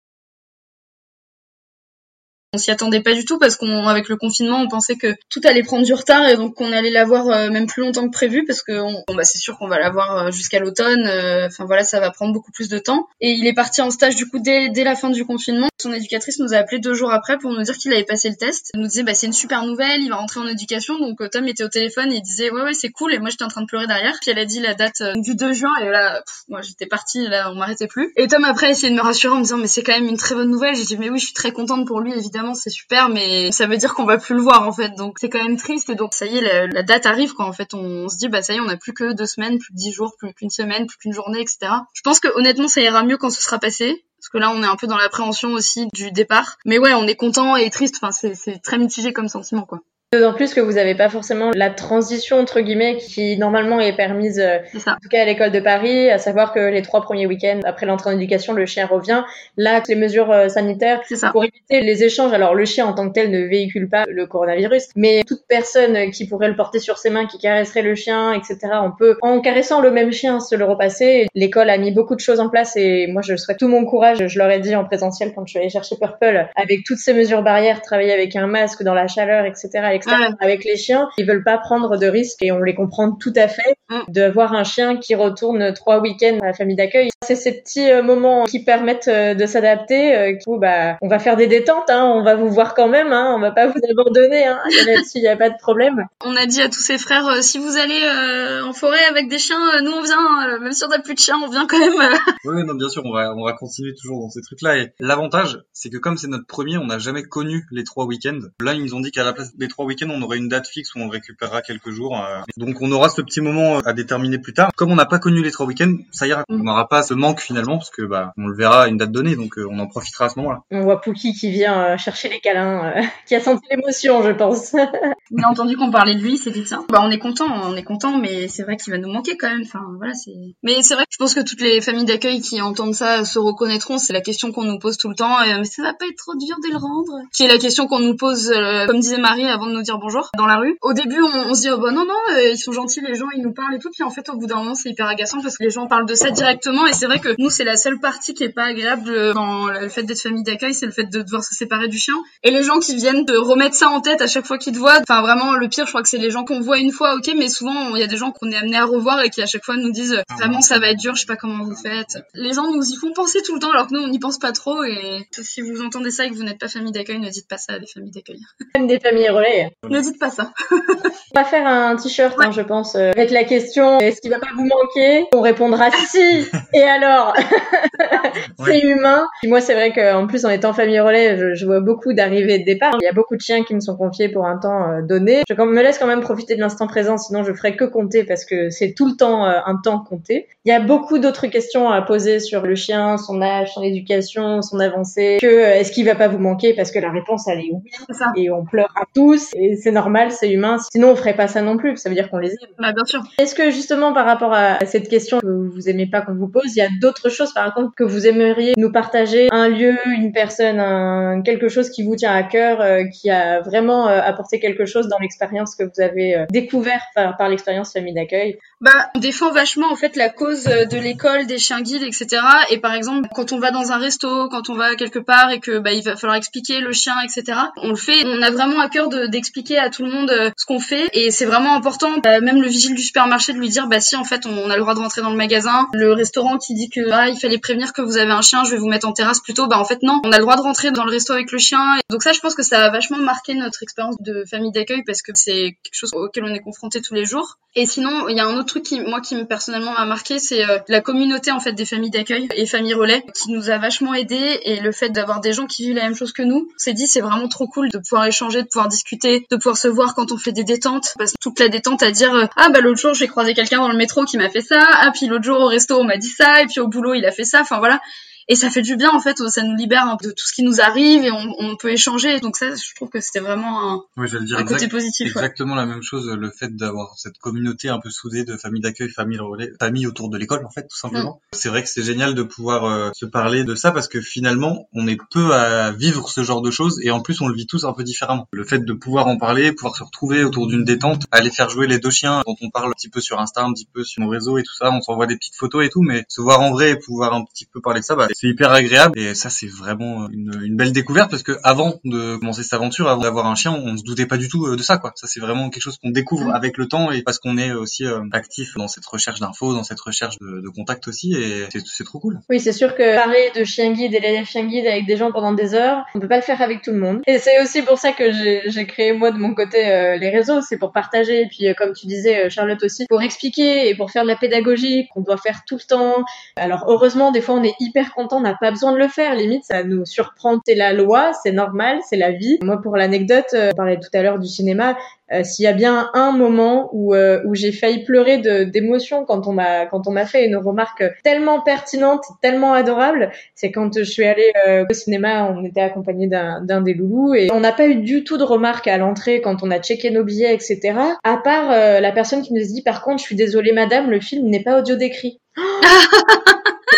On s'y attendait pas du tout parce qu'on, avec le confinement, on pensait que tout allait prendre du retard et donc qu'on allait l'avoir euh, même plus longtemps que prévu parce que bon, bah, c'est sûr qu'on va l'avoir euh, jusqu'à l'automne. Euh, enfin voilà, ça va prendre beaucoup plus de temps. Et il est parti en stage du coup dès, dès la fin du confinement. Son éducatrice nous a appelé deux jours après pour nous dire qu'il avait passé le test. Elle nous disait bah c'est une super nouvelle, il va rentrer en éducation. Donc Tom était au téléphone et il disait ouais ouais c'est cool et moi j'étais en train de pleurer derrière. Puis elle a dit la date du 2 juin et là moi j'étais partie là on m'arrêtait plus. Et Tom après a essayé de me rassurer en me disant mais c'est quand même une très bonne nouvelle. J'ai dit mais oui je suis très contente pour lui évidemment c'est super, mais ça veut dire qu'on va plus le voir en fait. Donc c'est quand même triste. Et donc ça y est, la, date arrive quand en fait on, se dit bah ça y est, on a plus que deux semaines, plus que dix jours, plus qu'une semaine, plus qu'une journée, etc. Je pense que honnêtement ça ira mieux quand ce sera passé. Parce que là, on est un peu dans l'appréhension aussi du départ. Mais ouais, on est content et triste. Enfin, c'est très mitigé comme sentiment, quoi. D'autant plus que vous n'avez pas forcément la transition entre guillemets qui normalement est permise, euh, en tout cas à l'école de Paris, à savoir que les trois premiers week-ends après l'entrée en éducation, le chien revient. Là, les mesures euh, sanitaires pour éviter les échanges. Alors le chien en tant que tel ne véhicule pas le coronavirus, mais toute personne qui pourrait le porter sur ses mains, qui caresserait le chien, etc. On peut, en caressant le même chien, se le repasser. L'école a mis beaucoup de choses en place et moi je souhaite tout mon courage. Je leur ai dit en présentiel quand je suis allée chercher Purple, avec toutes ces mesures barrières, travailler avec un masque dans la chaleur, etc. etc avec les chiens, ils veulent pas prendre de risques et on les comprend tout à fait mm. de voir un chien qui retourne trois week-ends à la famille d'accueil. C'est ces petits euh, moments qui permettent euh, de s'adapter. Euh, bah, on va faire des détentes, hein, on va vous voir quand même, hein, on va pas vous abandonner. Hein, (laughs) Là-dessus, il n'y a pas de problème. On a dit à tous ses frères, si vous allez en forêt avec des chiens, nous on vient, même si on n'a plus de chiens, on vient quand même. (laughs) oui, non, bien sûr, on va, on va continuer toujours dans ces trucs-là. Et l'avantage, c'est que comme c'est notre premier, on n'a jamais connu les trois week-ends. Là, ils nous ont dit qu'à la place des trois week week-end, on aurait une date fixe où on le récupérera quelques jours. Euh. donc on aura ce petit moment à déterminer plus tard. Comme on n'a pas connu les trois week-ends, ça ira. Mm. On n'aura pas ce manque finalement parce que bah on le verra à une date donnée, donc on en profitera à ce moment-là. On voit Pookie qui vient chercher les câlins, (laughs) qui a senti l'émotion, je pense. (laughs) on a entendu qu'on parlait de lui, c'est ça. Bah on est content, on est content, mais c'est vrai qu'il va nous manquer quand même. Enfin voilà, c'est. Mais c'est vrai que je pense que toutes les familles d'accueil qui entendent ça se reconnaîtront. C'est la question qu'on nous pose tout le temps. mais ça va pas être trop dur de le rendre. Qui est la question qu'on nous pose, euh, comme disait Marie avant de nous dire bonjour dans la rue. Au début, on, se dit oh bah non non, euh, ils sont gentils, les gens ils nous parlent et tout. Puis en fait, au bout d'un moment, c'est hyper agaçant parce que les gens parlent de ça directement. Et c'est vrai que nous, c'est la seule partie qui est pas agréable dans le fait d'être famille d'accueil, c'est le fait de devoir se séparer du chien. Et les gens qui viennent de remettre ça en tête à chaque fois qu'ils te voient. Enfin vraiment, le pire, je crois que c'est les gens qu'on voit une fois, ok, mais souvent il y a des gens qu'on est amené à revoir et qui à chaque fois nous disent vraiment ça va être dur, je sais pas comment vous faites. Les gens nous y font penser tout le temps alors que nous on n'y pense pas trop. Et si vous entendez ça et que vous n'êtes pas famille d'accueil, ne dites pas ça à des familles d'accueil. Même des familles relais. Ne dites pas ça. (laughs) on va faire un t-shirt, hein, je pense, euh, avec la question est-ce qu'il va pas vous manquer? On répondra si. (laughs) Et alors? C'est humain. moi, c'est vrai qu'en plus, en étant famille relais, je, vois beaucoup d'arrivées et de départs. Il y a beaucoup de chiens qui me sont confiés pour un temps euh, donné. Je me laisse quand même profiter de l'instant présent, sinon je ferai que compter parce que c'est tout le temps euh, un temps compté. Il y a beaucoup d'autres questions à poser sur le chien, son âge, son éducation, son avancée, que est-ce qu'il va pas vous manquer? Parce que la réponse elle est oui. Et on pleure à tous et c'est normal, c'est humain. Sinon on ferait pas ça non plus. Ça veut dire qu'on les aime. Bah bien sûr. Est-ce que justement par rapport à cette question que vous aimez pas qu'on vous pose, il y a d'autres choses par contre que vous aimeriez nous partager, un lieu, une personne, un, quelque chose qui vous tient à cœur, euh, qui a vraiment euh, apporté quelque chose dans l'expérience que vous avez euh, découvert par, par l'expérience famille d'accueil? Bah on défend vachement en fait la cause de l'école, des chiens guides, etc. Et par exemple quand on va dans un resto, quand on va quelque part et que bah il va falloir expliquer le chien, etc. On le fait. On a vraiment à cœur d'expliquer à tout le monde ce qu'on fait et c'est vraiment important. même le vigile du supermarché de lui dire bah si en fait on, a le droit de rentrer dans le magasin. Le restaurant qui dit que ah, il fallait prévenir que vous avez un chien, je vais vous mettre en terrasse plutôt. Bah en fait non, on a le droit de rentrer dans le resto avec le chien. Donc ça je pense que ça a vachement marqué notre expérience de famille d'accueil parce que c'est quelque chose auquel on est confronté tous les jours. Et sinon il y a un autre truc qui moi qui personnellement m'a marqué c'est euh, la communauté en fait des familles d'accueil et familles relais qui nous a vachement aidé et le fait d'avoir des gens qui vivent la même chose que nous. C'est dit c'est vraiment trop cool de pouvoir échanger, de pouvoir discuter, de pouvoir se voir quand on fait des détentes parce que toute la détente à dire euh, ah bah l'autre jour j'ai croisé quelqu'un dans le métro qui m'a fait ça, ah puis l'autre jour au resto on m'a dit ça et puis au boulot il a fait ça. Enfin voilà, et ça fait du bien en fait ça nous libère de tout ce qui nous arrive et on, on peut échanger. Donc ça je trouve que c'était vraiment un, oui, dire un côté positif exactement la même chose le fait d'avoir cette communauté un peu soudée de famille d'accueil famille relais famille autour de l'école en fait tout simplement. Mm. c'est vrai que c'est génial de pouvoir euh, se parler de ça parce que finalement on est peu à vivre ce genre de choses et en plus on le vit tous un peu différemment. Le fait de pouvoir en parler pouvoir se retrouver autour d'une détente aller faire jouer les deux chiens dont on parle un petit peu sur Insta un petit peu sur nos réseaux et tout ça on s'envoie des petites photos et tout mais se voir en vrai et pouvoir un petit peu parler de ça bah, c'est hyper agréable et ça c'est vraiment une, une, belle découverte parce que avant de commencer cette aventure, avant d'avoir un chien, on se doutait pas du tout euh, de ça quoi. Ça c'est vraiment quelque chose qu'on découvre avec le temps et parce qu'on est aussi euh, actif dans cette recherche d'infos, dans cette recherche de, de contact aussi et c'est trop cool. Oui, c'est sûr que parler de chien guide et d'élève chien guide avec des gens pendant des heures, on peut pas le faire avec tout le monde. Et c'est aussi pour ça que j'ai créé moi de mon côté euh, les réseaux, c'est pour partager et puis comme tu disais Charlotte aussi, pour expliquer et pour faire de la pédagogie qu'on doit faire tout le temps. Alors heureusement des fois on est hyper content, on n'a pas besoin de le faire. Limite, ça nous surprend. C'est la loi, c'est normal, c'est la vie. Moi, pour l'anecdote, euh, on parlait tout à l'heure du cinéma. Euh, s'il y a bien un moment où, euh, où j'ai failli pleurer d'émotion quand on m'a quand on m'a fait une remarque tellement pertinente, tellement adorable, c'est quand je suis allée au cinéma, on était accompagné d'un des loulous et on n'a pas eu du tout de remarques à l'entrée quand on a checké nos billets, etc. À part la personne qui nous dit par contre, je suis désolée madame, le film n'est pas audio décrit. (laughs)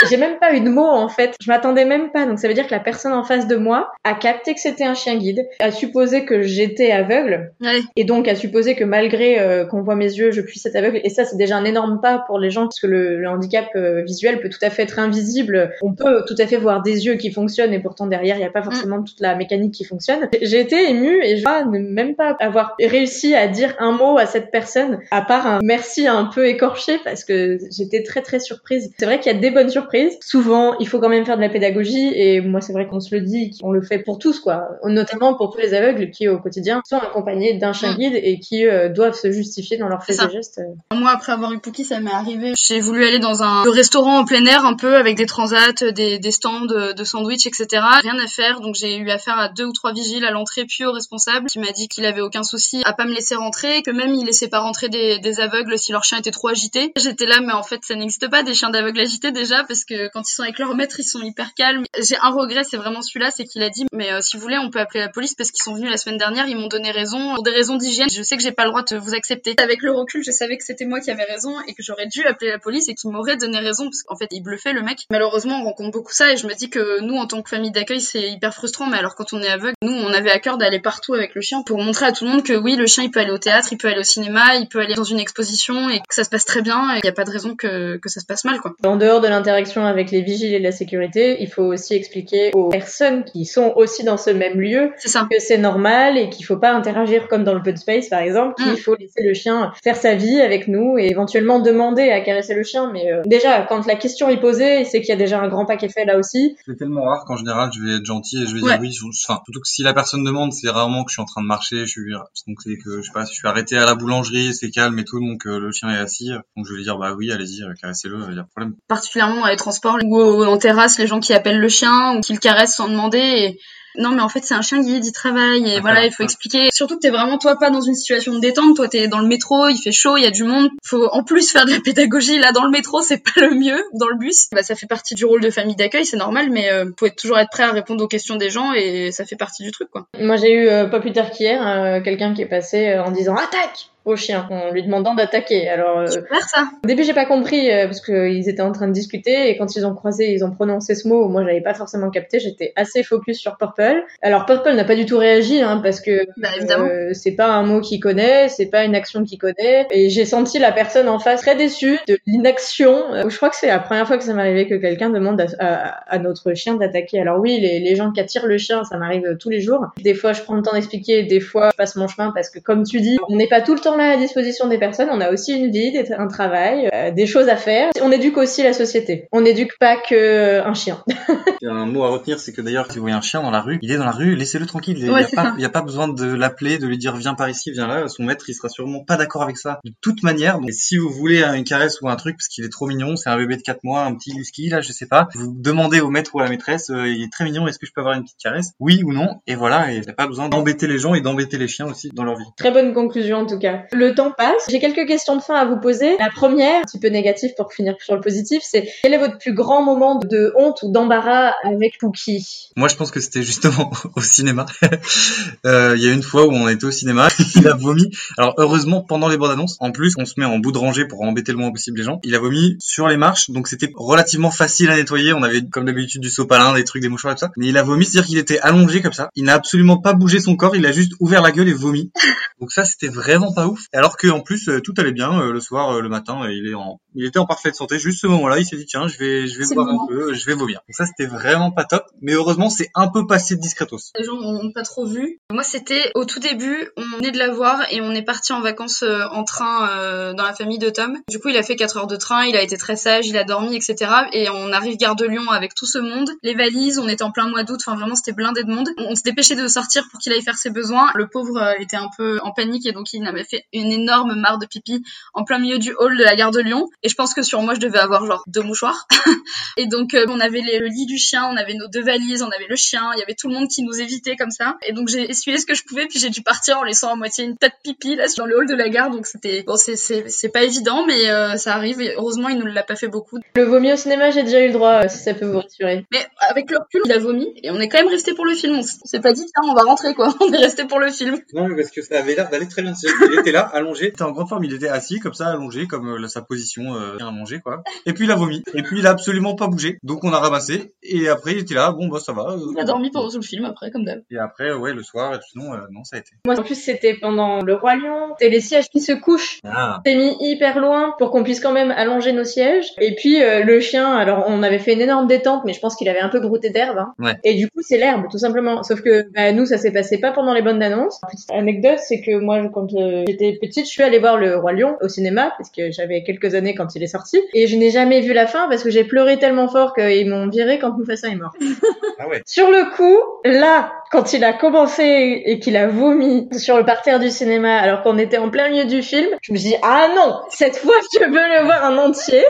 J'ai même pas eu de mots en fait. Je m'attendais même pas. Donc ça veut dire que la personne en face de moi a capté que c'était un chien guide, a supposé que j'étais aveugle, et donc a supposé que malgré euh, qu'on voit mes yeux, je puisse être aveugle. Et ça c'est déjà un énorme pas pour les gens parce que le, handicap euh, visuel peut tout à fait être invisible. On peut tout à fait voir des yeux qui fonctionnent et pourtant derrière il n'y a pas forcément toute la mécanique qui fonctionne. J'ai été émue et je vois ne même pas avoir réussi à dire un mot à cette personne à part un merci un peu écorché parce que j'étais très très surprise. C'est vrai qu'il y a des bonnes surprises surprise. Souvent, il faut quand même faire de la pédagogie et moi, c'est vrai qu'on se le dit, on le fait pour tous, quoi. Notamment pour tous les aveugles qui, au quotidien, sont accompagnés d'un chien guide et qui euh, doivent se justifier dans leurs faits et gestes. Moi, après avoir eu Pookie, ça m'est arrivé. J'ai voulu aller dans un restaurant en plein air, un peu, avec des transats, des, des stands de sandwich, etc. Rien à faire, donc j'ai eu affaire à deux ou trois vigiles à l'entrée, puis au responsable, qui m'a dit qu'il avait aucun souci à pas me laisser rentrer, que même il laissait pas rentrer des, des aveugles si leur chien était trop agité. J'étais là, mais en fait, ça n'existe pas des chiens d'aveugles agités déjà, parce que quand ils sont avec leur maître, ils sont hyper calmes. J'ai un regret, c'est vraiment celui-là, c'est qu'il a dit, mais euh, si vous voulez, on peut appeler la police parce qu'ils sont venus la semaine dernière, ils m'ont donné raison pour des raisons d'hygiène. Je sais que j'ai pas le droit de vous accepter. Avec le recul, je savais que c'était moi qui avais raison et que j'aurais dû appeler la police et qu'ils m'auraient donné raison parce qu'en fait, il bluffait le mec. Malheureusement, on rencontre beaucoup ça et je me dis que nous, en tant que famille d'accueil, c'est hyper frustrant. Mais alors, quand on est aveugle, nous, on avait à cœur d'aller partout avec le chien pour montrer à tout le monde que oui, le chien, il peut aller au théâtre, il peut aller au cinéma, il peut aller dans une exposition et que ça se passe très bien et il n'y a pas de raison que, que ça se passe mal, quoi. En dehors de avec les vigiles et la sécurité, il faut aussi expliquer aux personnes qui sont aussi dans ce même lieu que c'est normal et qu'il faut pas interagir comme dans le de space, par exemple, qu'il mm. faut laisser le chien faire sa vie avec nous et éventuellement demander à caresser le chien. Mais euh, déjà, quand la question est posée, c'est qu'il y a déjà un grand paquet fait là aussi. C'est tellement rare qu'en général, je vais être gentil et je vais dire oui. Enfin, surtout que si la personne demande, c'est rarement que je suis en train de marcher. Je suis donc c'est que je sais pas, je suis arrêté à la boulangerie, c'est calme et tout, donc euh, le chien est assis. Donc je vais dire bah oui, allez-y, euh, caressez-le, il y a pas de problème. Particulièrement les transports ou en terrasse, les gens qui appellent le chien ou qui le caressent sans demander. Et non mais en fait c'est un chien guide, il travaille et voilà, il faut expliquer. Surtout que t'es vraiment toi pas dans une situation de détente, toi t'es dans le métro, il fait chaud, il y a du monde, faut en plus faire de la pédagogie là dans le métro, c'est pas le mieux dans le bus. Bah ça fait partie du rôle de famille d'accueil, c'est normal, mais euh, faut toujours être prêt à répondre aux questions des gens et ça fait partie du truc quoi. Moi j'ai eu euh, pas plus tard qu'hier euh, quelqu'un qui est passé euh, en disant attaque au chien en lui demandant d'attaquer. Alors euh, Super ça. Au début j'ai pas compris euh, parce qu'ils étaient en train de discuter et quand ils ont croisé, ils ont prononcé ce mot. Moi j'avais pas forcément capté. J'étais assez focus sur Purple. Alors Purple n'a pas du tout réagi hein, parce que bah, euh, c'est pas un mot qu'il connaît, c'est pas une action qu'il connaît. Et j'ai senti la personne en face très déçue de l'inaction. Euh, je crois que c'est la première fois que ça m'arrivait que quelqu'un demande à, à, notre chien d'attaquer. Alors oui, les, les gens qui attirent le chien, ça m'arrive tous les jours. Des fois je prends le temps d'expliquer, des fois je passe mon chemin parce que comme tu dis, on n'est pas tout le temps à la disposition des personnes. On a aussi une vie, un travail, euh, des choses à faire. On éduque aussi la société. On n'éduque pas que euh, un chien. (laughs) il y a un mot à retenir, c'est que d'ailleurs, si vous voyez un chien dans la rue, il est dans la rue, laissez-le tranquille. Il n'y a, pas besoin de l'appeler, de lui dire viens par ici, viens là. Son maître, il sera sûrement pas d'accord avec ça. De toute manière, donc, si vous voulez une caresse ou un truc, parce qu'il est trop mignon, c'est un bébé de 4 mois, un petit husky, là, je sais pas, vous demandez au maître ou à la maîtresse, euh, il est très mignon, est-ce que je peux avoir une petite caresse? Oui ou non Et voilà, il n'y a pas besoin d'embêter les gens et d'embêter les chiens aussi dans leur vie. Très bonne conclusion en tout cas. Le temps passe j'ai quelques questions de fin à vous poser. La première, un petit peu négative pour finir sur le positif, c'est quel est votre plus grand moment de honte ou d'embarras avec Pookie? Moi, je pense que c'était (laughs) au cinéma. (laughs) Euh, il y a une fois où on était au cinéma, (laughs) il a vomi. Alors heureusement, pendant les bandes annonces, en plus, on se met en bout de rangée pour embêter le moins possible les gens. Il a vomi sur les marches, donc c'était relativement facile à nettoyer. On avait comme d'habitude du sopalin, des trucs, des mouchoirs et tout ça. Mais il a vomi, c'est-à-dire qu'il était allongé comme ça. Il n'a absolument pas bougé son corps, il a juste ouvert la gueule et vomi. Donc ça, c'était vraiment pas ouf. Alors que en plus, euh, tout allait bien euh, le soir, le matin, il est en, il était en parfaite santé. Juste ce moment-là, il s'est dit tiens, je vais, je vais boire un peu, je vais vomir. Donc ça, c'était vraiment pas top. Mais heureusement, c'est un peu passé discretos. Les gens n'ont pas trop vu. Moi, c'était au tout début, on venait de la voir et on est parti en vacances en train dans la famille de Tom. Du coup, il a fait 4 heures de train, il a été très sage, il a dormi, etc. Et on arrive gare de Lyon avec tout ce monde, les valises, on était en plein mois d'août, enfin vraiment c'était blindé de monde. On, se dépêchait de sortir pour qu'il aille faire ses besoins. Le pauvre était un peu en panique et donc il avait fait une énorme mare de pipi en plein milieu du hall de la gare de Lyon. Et je pense que sur moi, je devais avoir genre deux mouchoirs. (laughs) et donc, euh, on avait le lit du chien, on avait nos deux valises, on avait le chien, il y avait tout le monde qui nous évitait comme ça. Et donc, j'ai essuyé ce que je pouvais, puis j'ai dû partir en laissant à moitié une tête pipi là dans le hall de la gare. Donc, c'était bon, c'est pas évident, mais euh, ça arrive. Et heureusement, il nous l'a pas fait beaucoup. Le vomi au cinéma, j'ai déjà eu le droit, euh, si ça peut vous rassurer. Mais avec le recul, il a vomi et on est quand même resté pour le film. On s'est pas dit tiens, on va rentrer quoi. (laughs) On est resté pour le film. Non, mais parce que ça avait l'air d'aller très bien. Il était là, allongé, il était en grande forme, il était assis comme ça, allongé, comme euh, sa position euh, à manger, quoi. Et puis il a vomi. Et puis il a absolument pas bougé. Donc on a ramassé. Et après il était là, bon bah ça va. Euh, il a dormi tout le film après, comme d'hab. Et après, ouais, le soir, et sinon, non, ça a été. Moi en plus c'était pendant le Roi Lion. C'était les sièges qui se couchent. Ah. C'est mis hyper loin pour qu'on puisse quand même allonger nos sièges. Et puis le chien, alors on avait fait une énorme détente, mais je pense qu'il avait un peu brouté d'herbe. Hein. Ouais. Et du coup c'est l'herbe, tout simplement. Sauf que bah, nous ça s'est passé pas pendant les bonnes annonces. Petite anecdote, c'est que moi, quand euh, j'étais petite, je suis allée voir le Roi Lion au cinéma parce que j'avais quelques années quand il est sorti et je n'ai jamais vu la fin parce que j'ai pleuré tellement fort qu'ils m'ont viré quand Mufasa est mort. Ah ouais. Sur le coup, là, quand il a commencé et qu'il a vomi sur le parterre du cinéma alors qu'on était en plein milieu du film, je me suis dit ah non, cette fois je veux le voir en entier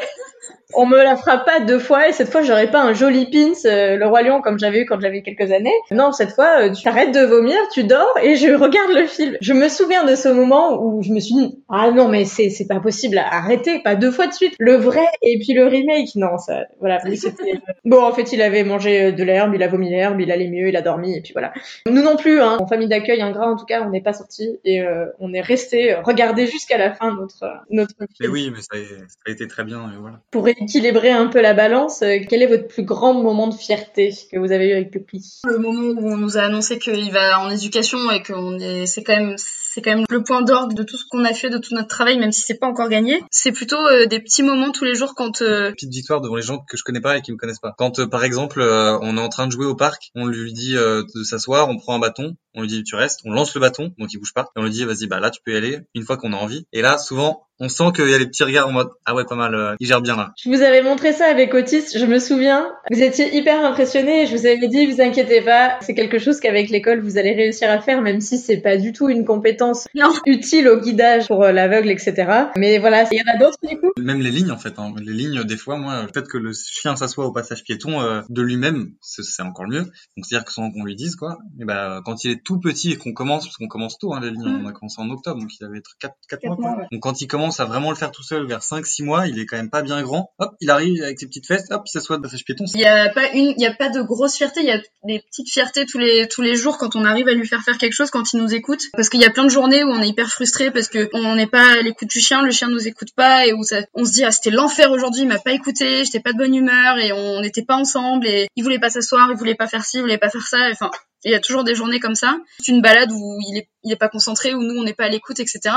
on me la fera pas deux fois et cette fois j'aurai pas un joli pins euh, le roi lion comme j'avais eu quand j'avais quelques années. Non, cette fois euh, tu arrêtes de vomir, tu dors et je regarde le film. Je me souviens de ce moment où je me suis dit ah non mais c'est c'est pas possible, arrêtez, pas deux fois de suite. Le vrai et puis le remake, non ça voilà. (laughs) bon en fait il avait mangé de l'herbe, il a vomi l'herbe, il allait mieux, il a dormi et puis voilà. Nous non plus, hein, en famille d'accueil ingrat en tout cas, on n'est pas sorti et euh, on est resté regarder jusqu'à la fin notre notre. Film. Mais oui, mais ça a, ça a été très bien et voilà. Pour équilibrer un peu la balance, euh, quel est votre plus grand moment de fierté que vous avez eu avec Pupi Le moment où on nous a annoncé qu'il va en éducation et qu'on est, c'est quand même c'est quand même le point d'orgue de tout ce qu'on a fait, de tout notre travail, même si c'est pas encore gagné. C'est plutôt euh, des petits moments tous les jours quand. Euh... Petite victoire devant les gens que je connais pas et qui me connaissent pas. Quand euh, par exemple on est en train de jouer au parc, on lui dit de s'asseoir, on prend un bâton, on lui dit tu restes, on lance le bâton, donc il bouge pas, et on lui dit vas-y bah là tu peux y aller une fois qu'on a envie. Et là souvent on sent qu'il y a les petits regards en mode ah ouais pas mal, euh, il gère bien là. Je vous avais montré ça avec Otis, je me souviens. Vous étiez hyper impressionné. Je vous avais dit vous inquiétez pas, c'est quelque chose qu'avec l'école vous allez réussir à faire, même si c'est pas du tout une compétence non. utile au guidage pour euh, l'aveugle, etc. Mais voilà, il y en a d'autres du coup. Même les lignes en fait, hein. les lignes des fois moi peut-être que le chien s'assoit au passage piéton euh, de lui-même, c'est encore mieux. Donc c'est à dire que sans qu'on lui dise quoi. Et ben quand il est tout petit et qu'on commence, parce qu'on commence tôt hein, les lignes, mm. on a commencé en octobre, donc il avait 4, 4, mois. Quoi. Donc quand il commence à vraiment le faire tout seul vers 5-6 mois, il est quand même pas bien grand. Hop, il arrive avec ses petites fesses, hop, il s'assoit de passage piéton. Il y a pas une, il y a pas de grosse fierté, il y a des petites fiertés tous les tous les jours quand on arrive à lui faire faire quelque chose, quand il nous écoute. Parce qu'il y a plein de journées où on est hyper frustré parce que on n'est pas à l'écoute du chien, le chien nous écoute pas et où ça, on se dit ah c'était l'enfer aujourd'hui, il m'a pas écouté, j'étais pas de bonne humeur et on n'était pas ensemble et il voulait pas s'asseoir, il voulait pas faire ci, il voulait pas faire ça. Enfin, il y a toujours des journées comme ça. C'est une balade où il est, il est pas concentré, où nous on n'est pas à l'écoute, etc.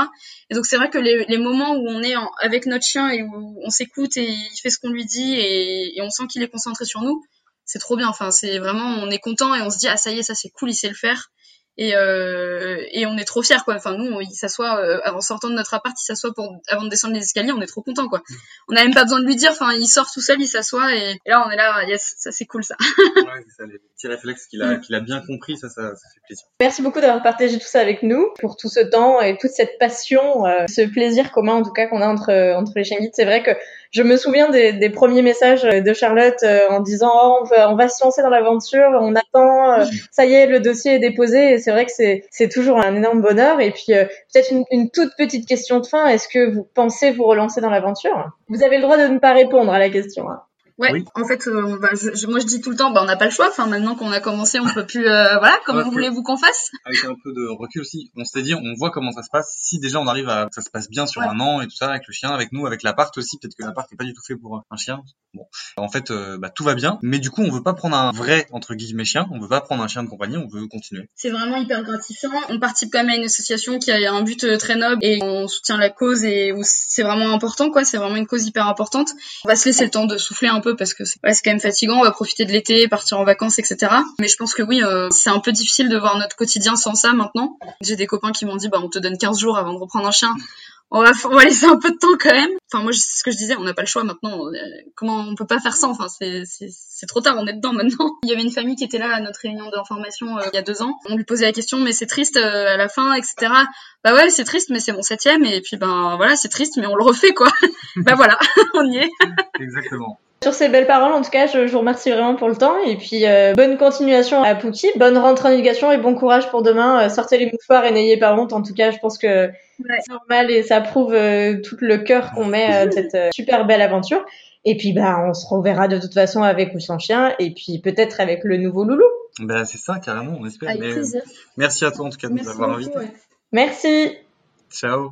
Et donc c'est vrai que les, les, moments où on est avec notre chien et où on s'écoute et il fait ce qu'on lui dit et, et on sent qu'il est concentré sur nous, c'est trop bien. Enfin, c'est vraiment, on est content et on se dit ah ça y est, ça c'est cool, il sait le faire et, euh, et on est trop fiers quoi. Enfin nous, il s'assoit euh, avant sortant de notre appart, il s'assoit pour avant de descendre les escaliers, on est trop content quoi. On n'a même pas besoin de lui dire. Enfin, il sort tout seul, il s'assoit et, et, là on est là, yes, ça c'est cool ça. (laughs) ouais, c'est ça, les petits réflexes qu'il a, qu'il a bien compris, ça, ça, ça fait plaisir. Merci beaucoup d'avoir partagé tout ça avec nous pour tout ce temps et toute cette passion, euh, ce plaisir commun en tout cas qu'on a entre entre les chiens C'est vrai que je me souviens des, premiers messages de Charlotte euh, en disant oh, on, va, on va se lancer dans l'aventure, on attend, euh, ça y est, le dossier est déposé. Et c'est vrai que c'est, toujours un énorme bonheur. Et puis euh, peut-être une, une, toute petite question de fin. Est-ce que vous pensez vous relancer dans l'aventure? Vous avez le droit de ne pas répondre à la question. Hein. Ouais, oui. en fait, euh, bah, je, moi je dis tout le temps, bah, on n'a pas le choix. Enfin, maintenant qu'on a commencé, on peut plus. Euh, voilà, comment voulez-vous qu'on fasse? Avec un peu de recul aussi, on s'est dit, on voit comment ça se passe. Si déjà on arrive à, ça se passe bien sur ouais. un an et tout ça avec le chien, avec nous, avec l'appart aussi, peut-être que l'appart n'est pas du tout fait pour un chien. Bon, en fait, euh, bah, tout va bien, mais du coup, on veut pas prendre un vrai entre guillemets chien, on veut pas prendre un chien de compagnie, on veut continuer. C'est vraiment hyper gratifiant. On participe quand même à une association qui a un but euh, très noble et on soutient la cause et où c'est vraiment important, quoi. C'est vraiment une cause hyper importante. On va se laisser le temps de souffler un peu parce que c'est quand même fatigant, on va profiter de l'été, partir en vacances, etc. Mais je pense que oui, euh, c'est un peu difficile de voir notre quotidien sans ça maintenant. J'ai des copains qui m'ont dit, bah on te donne 15 jours avant de reprendre un chien. On va, laisser un peu de temps quand même. Enfin, moi, c'est ce que je disais, on n'a pas le choix maintenant. Comment on peut pas faire ça? Enfin, c'est trop tard, on est dedans maintenant. (laughs) Il y avait une famille qui était là à notre réunion d'information euh, il y a deux ans. On lui posait la question, mais c'est triste euh, à la fin, etc. Bah ouais, c'est triste, mais c'est mon septième. Et puis, ben voilà, c'est triste, mais on le refait, quoi. (laughs) bah voilà, (laughs) on y est. Exactement. Sur ces belles paroles, en tout cas, je, je vous remercie vraiment pour le temps. Et puis, euh, bonne continuation à Pouki, bonne rentrée en éducation et bon courage pour demain. Euh, sortez les mouchoirs et n'ayez pas honte. En tout cas, je pense que ouais. c'est normal et ça prouve euh, tout le cœur qu'on met à (laughs) cette euh, super belle aventure. Et puis, bah, on se reverra de toute façon avec ou sans chien. Et puis, peut-être avec le nouveau loulou. Ben, c'est ça, carrément, on espère. Avec Mais, plaisir. merci à toi, en tout cas, de nous avoir invités. Ouais. Merci. Ciao.